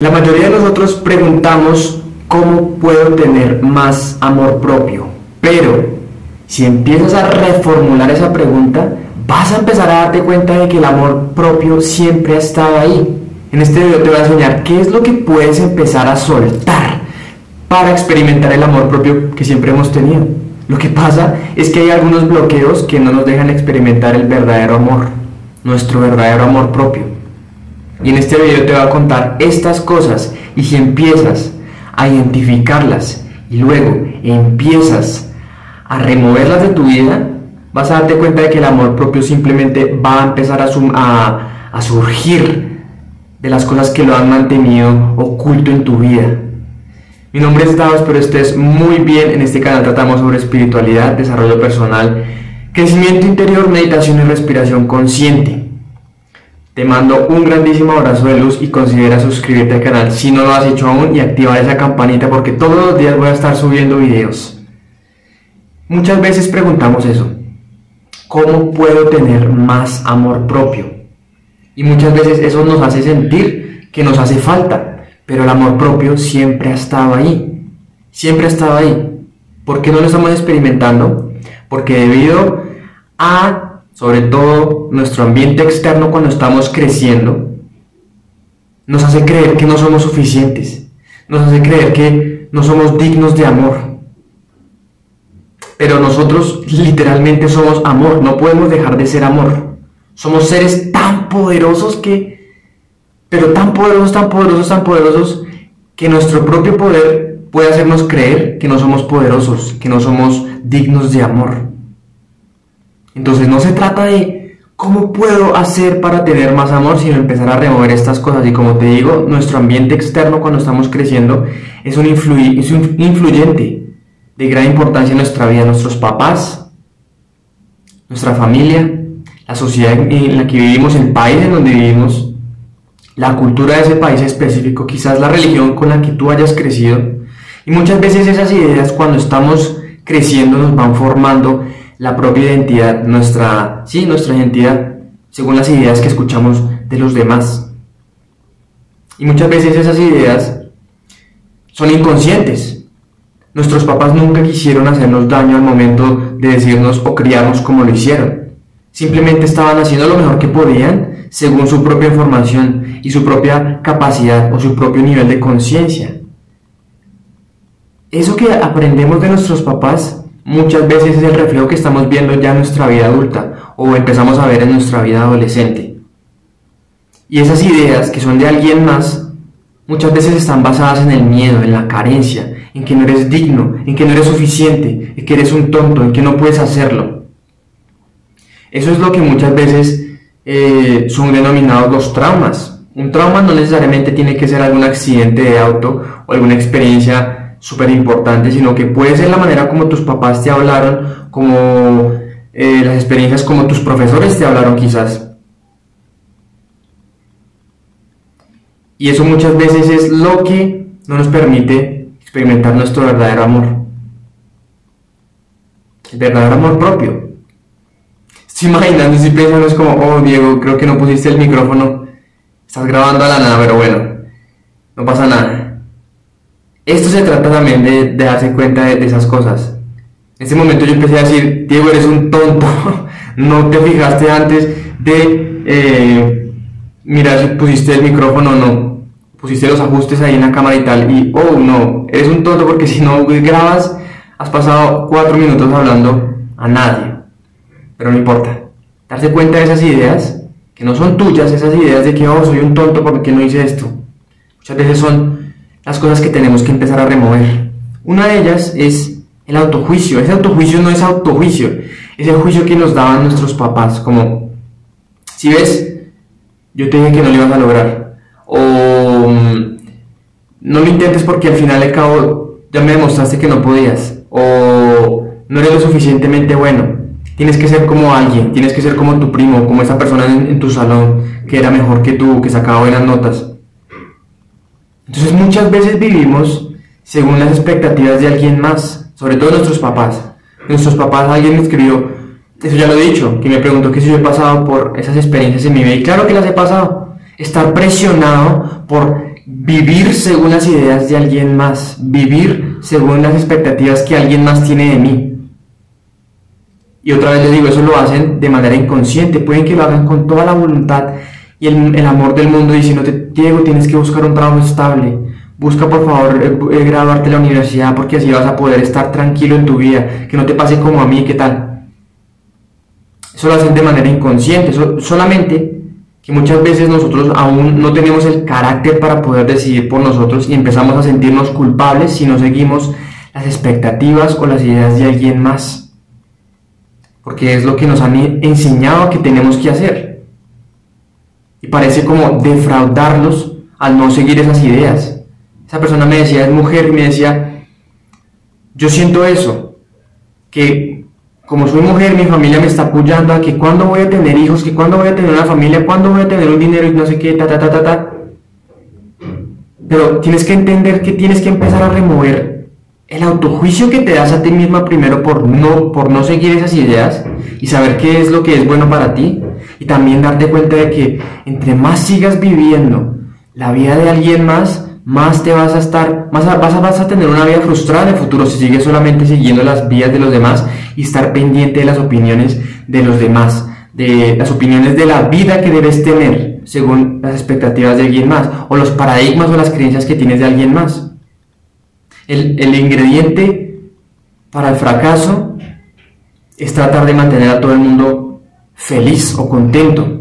La mayoría de nosotros preguntamos cómo puedo tener más amor propio, pero si empiezas a reformular esa pregunta, vas a empezar a darte cuenta de que el amor propio siempre ha estado ahí. En este video te voy a enseñar qué es lo que puedes empezar a soltar para experimentar el amor propio que siempre hemos tenido. Lo que pasa es que hay algunos bloqueos que no nos dejan experimentar el verdadero amor, nuestro verdadero amor propio. Y en este video te voy a contar estas cosas y si empiezas a identificarlas y luego empiezas a removerlas de tu vida, vas a darte cuenta de que el amor propio simplemente va a empezar a, surgir de las cosas que lo han mantenido oculto en tu vida. Mi nombre es Davos, espero estés muy bien. En este canal tratamos sobre espiritualidad, desarrollo personal, crecimiento interior, meditación y respiración consciente. Te mando un grandísimo abrazo de luz y considera suscribirte al canal si no lo has hecho aún y activar esa campanita porque todos los días voy a estar subiendo videos. Muchas veces preguntamos eso. ¿Cómo puedo tener más amor propio? Y muchas veces eso nos hace sentir que nos hace falta, pero el amor propio siempre ha estado ahí. Siempre ha estado ahí. ¿Por qué no lo estamos experimentando? Porque debido a sobre todo nuestro ambiente externo cuando estamos creciendo, nos hace creer que no somos suficientes, nos hace creer que no somos dignos de amor. Pero nosotros literalmente somos amor, no podemos dejar de ser amor. Somos seres tan poderosos que, pero tan poderosos, tan poderosos, tan poderosos, que nuestro propio poder puede hacernos creer que no somos poderosos, que no somos dignos de amor. Entonces no se trata de cómo puedo hacer para tener más amor, sino empezar a remover estas cosas. Y como te digo, nuestro ambiente externo cuando estamos creciendo es un, influyente de gran importancia en nuestra vida. Nuestros papás, nuestra familia, la sociedad en la que vivimos, el país en donde vivimos, la cultura de ese país específico, quizás la religión con la que tú hayas crecido. Y muchas veces esas ideas cuando estamos creciendo nos van formando la propia identidad, nuestra, sí, nuestra identidad, según las ideas que escuchamos de los demás. Y muchas veces esas ideas son inconscientes. Nuestros papás nunca quisieron hacernos daño al momento de decirnos o criarnos como lo hicieron. Simplemente estaban haciendo lo mejor que podían según su propia información y su propia capacidad o su propio nivel de conciencia. Eso que aprendemos de nuestros papás muchas veces es el reflejo que estamos viendo ya en nuestra vida adulta o empezamos a ver en nuestra vida adolescente. Y esas ideas que son de alguien más, muchas veces están basadas en el miedo, en la carencia, en que no eres digno, en que no eres suficiente, en que eres un tonto, en que no puedes hacerlo. Eso es lo que muchas veces eh, son denominados los traumas. Un trauma no necesariamente tiene que ser algún accidente de auto o alguna experiencia súper importante, sino que puede ser la manera como tus papás te hablaron, como eh, las experiencias como tus profesores te hablaron quizás. Y eso muchas veces es lo que no nos permite experimentar nuestro verdadero amor. El verdadero amor propio. Estoy imaginando, pensando, es como, oh Diego, creo que no pusiste el micrófono. Estás grabando a la nada, pero bueno, no pasa nada. Esto se trata también de, darse cuenta de, esas cosas. En ese momento yo empecé a decir, Diego, eres un tonto, no te fijaste antes de eh, mirar si pusiste el micrófono o no, pusiste los ajustes ahí en la cámara y tal, y oh no, eres un tonto porque si no grabas, has pasado cuatro minutos hablando a nadie. Pero no importa, darse cuenta de esas ideas, que no son tuyas, esas ideas de que, oh, soy un tonto porque no hice esto. Muchas veces son las cosas que tenemos que empezar a remover. Una de ellas es el autojuicio. Ese autojuicio no es autojuicio, es el juicio que nos daban nuestros papás, como, si ves, yo te dije que no lo ibas a lograr, o no lo intentes porque al final al cabo ya me demostraste que no podías, o no eres lo suficientemente bueno, tienes que ser como alguien, tienes que ser como tu primo, como esa persona en, en tu salón que era mejor que tú, que sacaba buenas notas. Entonces muchas veces vivimos según las expectativas de alguien más, sobre todo nuestros papás. Nuestros papás, alguien me escribió, eso ya lo he dicho, que me preguntó que si yo he pasado por esas experiencias en mi vida. Y claro que las he pasado. Estar presionado por vivir según las ideas de alguien más, vivir según las expectativas que alguien más tiene de mí. Y otra vez les digo, eso lo hacen de manera inconsciente, pueden que lo hagan con toda la voluntad y el, amor del mundo diciéndote, Diego, tienes que buscar un trabajo estable, busca por favor eh, eh, graduarte en la universidad porque así vas a poder estar tranquilo en tu vida, que no te pase como a mí, ¿qué tal? Eso lo hacen de manera inconsciente, solamente que muchas veces nosotros aún no tenemos el carácter para poder decidir por nosotros y empezamos a sentirnos culpables si no seguimos las expectativas o las ideas de alguien más. Porque es lo que nos han enseñado que tenemos que hacer. Y parece como defraudarlos al no seguir esas ideas. Esa persona me decía, es mujer, y me decía, yo siento eso, que como soy mujer, mi familia me está apoyando a que cuando voy a tener hijos, que cuando voy a tener una familia, cuando voy a tener un dinero y no sé qué, ta, ta, ta, ta, ta. Pero tienes que entender que tienes que empezar a remover el autojuicio que te das a ti misma primero por no, por no seguir esas ideas y saber qué es lo que es bueno para ti y también darte cuenta de que entre más sigas viviendo la vida de alguien más, más te vas a estar, más vas, a, vas a tener una vida frustrada en el futuro si sigues solamente siguiendo las vías de los demás y estar pendiente de las opiniones de los demás, de las opiniones de la vida que debes tener según las expectativas de alguien más o los paradigmas o las creencias que tienes de alguien más. El, el ingrediente para el fracaso es tratar de mantener a todo el mundo feliz o contento.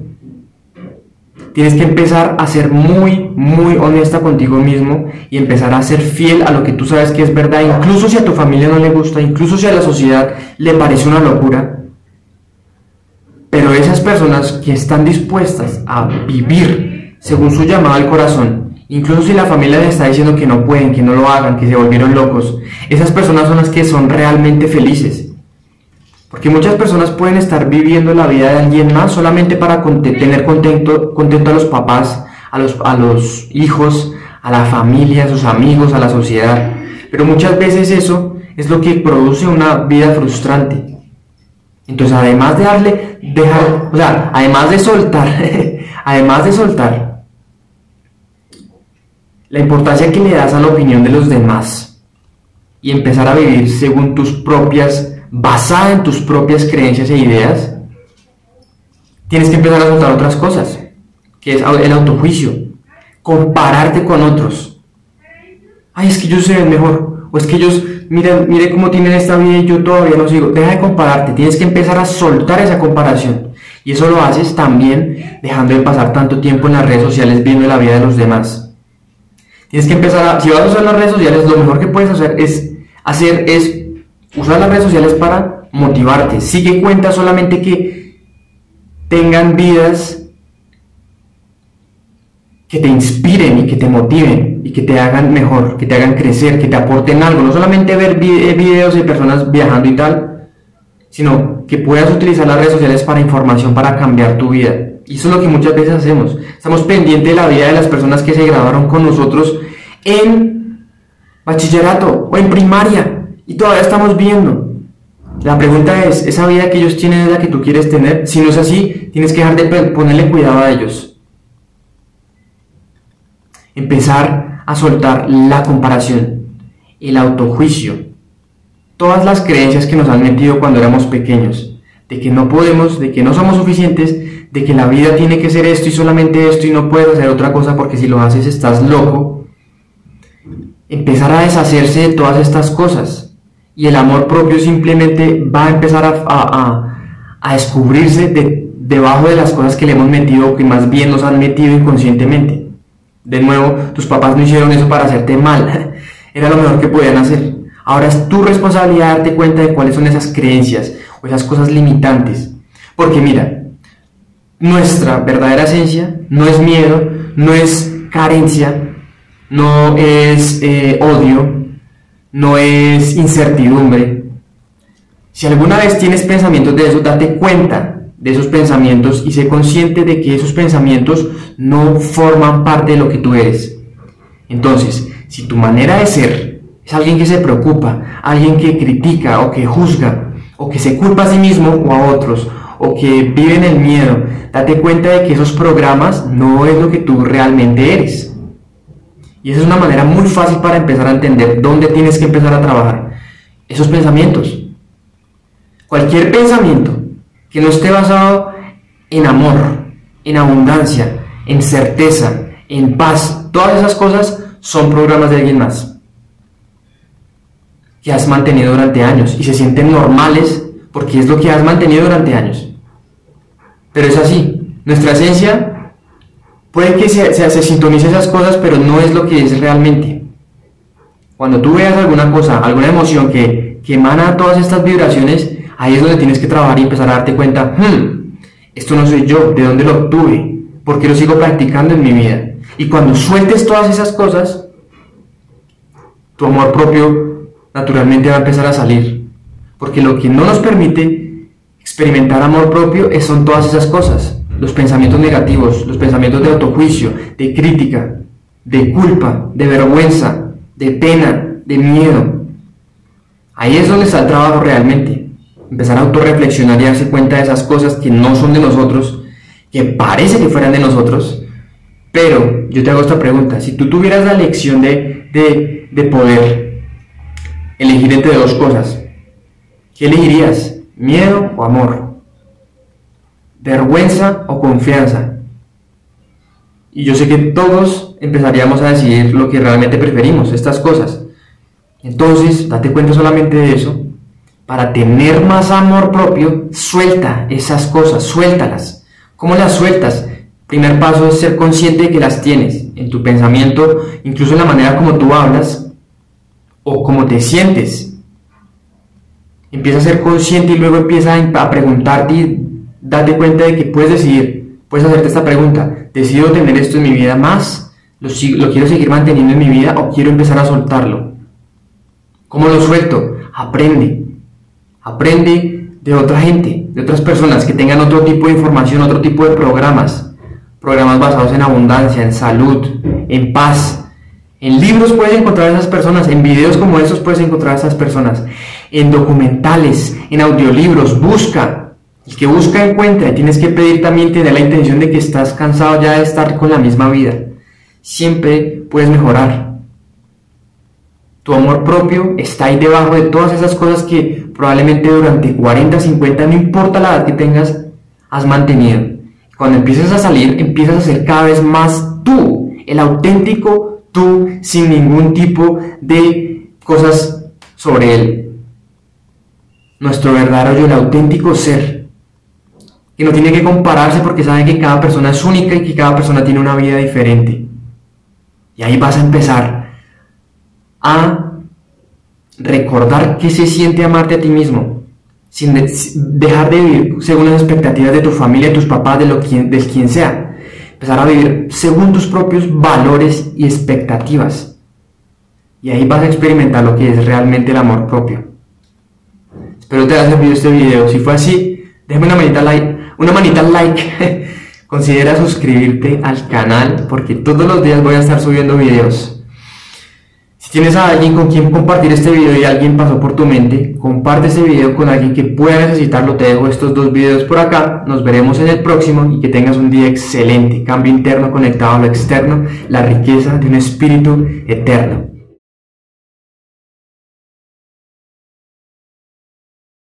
Tienes que empezar a ser muy, muy honesta contigo mismo y empezar a ser fiel a lo que tú sabes que es verdad, incluso si a tu familia no le gusta, incluso si a la sociedad le parece una locura. Pero esas personas que están dispuestas a vivir según su llamado al corazón, incluso si la familia les está diciendo que no pueden, que no lo hagan, que se volvieron locos, esas personas son las que son realmente felices. Porque muchas personas pueden estar viviendo la vida de alguien más solamente para tener contento, contento a los papás, a los, a los hijos, a la familia, a sus amigos, a la sociedad. Pero muchas veces eso es lo que produce una vida frustrante. Entonces, además de darle, dejar, o sea, además de soltar, además de soltar, la importancia que le das a la opinión de los demás y empezar a vivir según tus propias basada en tus propias creencias e ideas, tienes que empezar a soltar otras cosas, que es el autojuicio, compararte con otros. Ay, es que ellos se ven mejor, o es que ellos, miren, mire cómo tienen esta vida y yo todavía no sigo. Deja de compararte, tienes que empezar a soltar esa comparación. Y eso lo haces también dejando de pasar tanto tiempo en las redes sociales viendo la vida de los demás. Tienes que empezar a, si vas a usar las redes sociales, lo mejor que puedes hacer es hacer es Usa las redes sociales para motivarte. Sigue cuenta solamente que tengan vidas que te inspiren y que te motiven y que te hagan mejor, que te hagan crecer, que te aporten algo. No solamente ver videos de personas viajando y tal, sino que puedas utilizar las redes sociales para información, para cambiar tu vida. Y eso es lo que muchas veces hacemos. Estamos pendientes de la vida de las personas que se graduaron con nosotros en bachillerato o en primaria y todavía estamos viendo. La pregunta es, ¿esa vida que ellos tienen es la que tú quieres tener? Si no es así, tienes que dejar de ponerle cuidado a ellos. Empezar a soltar la comparación, el autojuicio, todas las creencias que nos han metido cuando éramos pequeños, de que no podemos, de que no somos suficientes, de que la vida tiene que ser esto y solamente esto y no puedes hacer otra cosa porque si lo haces estás loco. Empezar a deshacerse de todas estas cosas y el amor propio simplemente va a empezar a, descubrirse debajo de las cosas que le hemos metido, que más bien nos han metido inconscientemente. De nuevo, tus papás no hicieron eso para hacerte mal, era lo mejor que podían hacer. Ahora es tu responsabilidad darte cuenta de cuáles son esas creencias o esas cosas limitantes. Porque mira, nuestra verdadera esencia no es miedo, no es carencia, no es eh, odio, no es incertidumbre. Si alguna vez tienes pensamientos de eso, date cuenta de esos pensamientos y sé consciente de que esos pensamientos no forman parte de lo que tú eres. Entonces, si tu manera de ser es alguien que se preocupa, alguien que critica o que juzga, o que se culpa a sí mismo o a otros, o que vive en el miedo, date cuenta de que esos programas no es lo que tú realmente eres. Y esa es una manera muy fácil para empezar a entender dónde tienes que empezar a trabajar esos pensamientos. Cualquier pensamiento que no esté basado en amor, en abundancia, en certeza, en paz, todas esas cosas son programas de alguien más que has mantenido durante años y se sienten normales porque es lo que has mantenido durante años. Pero es así, nuestra esencia puede que se, se, sintonice esas cosas, pero no es lo que es realmente. Cuando tú veas alguna cosa, alguna emoción que, que emana todas estas vibraciones, ahí es donde tienes que trabajar y empezar a darte cuenta, hmm, esto no soy yo, ¿de dónde lo obtuve? ¿Por qué lo sigo practicando en mi vida? Y cuando sueltes todas esas cosas, tu amor propio naturalmente va a empezar a salir. Porque lo que no nos permite experimentar amor propio son todas esas cosas. Los pensamientos negativos, los pensamientos de autojuicio, de crítica, de culpa, de vergüenza, de pena, de miedo. Ahí es donde está el trabajo realmente. Empezar a autorreflexionar y darse cuenta de esas cosas que no son de nosotros, que parece que fueran de nosotros. Pero yo te hago esta pregunta, si tú tuvieras la lección de, de, de poder elegir entre dos cosas, ¿qué elegirías? ¿Miedo o amor? ¿Vergüenza o confianza? Y yo sé que todos empezaríamos a decidir lo que realmente preferimos, estas cosas. Entonces, date cuenta solamente de eso. Para tener más amor propio, suelta esas cosas, suéltalas. ¿Cómo las sueltas? Primer paso es ser consciente de que las tienes en tu pensamiento, incluso en la manera como tú hablas o como te sientes. Empieza a ser consciente y luego empieza a preguntarte date cuenta de que puedes decidir, puedes hacerte esta pregunta, ¿decido tener esto en mi vida más? ¿Lo, quiero seguir manteniendo en mi vida o quiero empezar a soltarlo? ¿Cómo lo suelto? Aprende. Aprende de otra gente, de otras personas que tengan otro tipo de información, otro tipo de programas programas basados en abundancia, en salud, en paz. En libros puedes encontrar a esas personas, en videos como esos puedes encontrar a esas personas, en documentales, en audiolibros, busca. El que busca encuentra y tienes que pedir también tener la intención de que estás cansado ya de estar con la misma vida. Siempre puedes mejorar. Tu amor propio está ahí debajo de todas esas cosas que probablemente durante 40, 50, no importa la edad que tengas, has mantenido. Cuando empiezas a salir, empiezas a ser cada vez más tú, el auténtico tú, sin ningún tipo de cosas sobre él. Nuestro verdadero yo, el auténtico ser, que no tiene que compararse porque sabe que cada persona es única y que cada persona tiene una vida diferente. Y ahí vas a empezar a recordar qué se siente amarte a ti mismo sin dejar de vivir según las expectativas de tu familia, de tus papás, de, lo quien, quien sea. Empezar a vivir según tus propios valores y expectativas. Y ahí vas a experimentar lo que es realmente el amor propio. Espero te haya servido este video. Si fue así, déjame una manita like. Una manita like. Considera suscribirte al canal porque todos los días voy a estar subiendo videos. Si tienes a alguien con quien compartir este video y alguien pasó por tu mente, comparte este video con alguien que pueda necesitarlo. Te dejo estos dos videos por acá. Nos veremos en el próximo y que tengas un día excelente. Cambio interno conectado a lo externo, la riqueza de un espíritu eterno.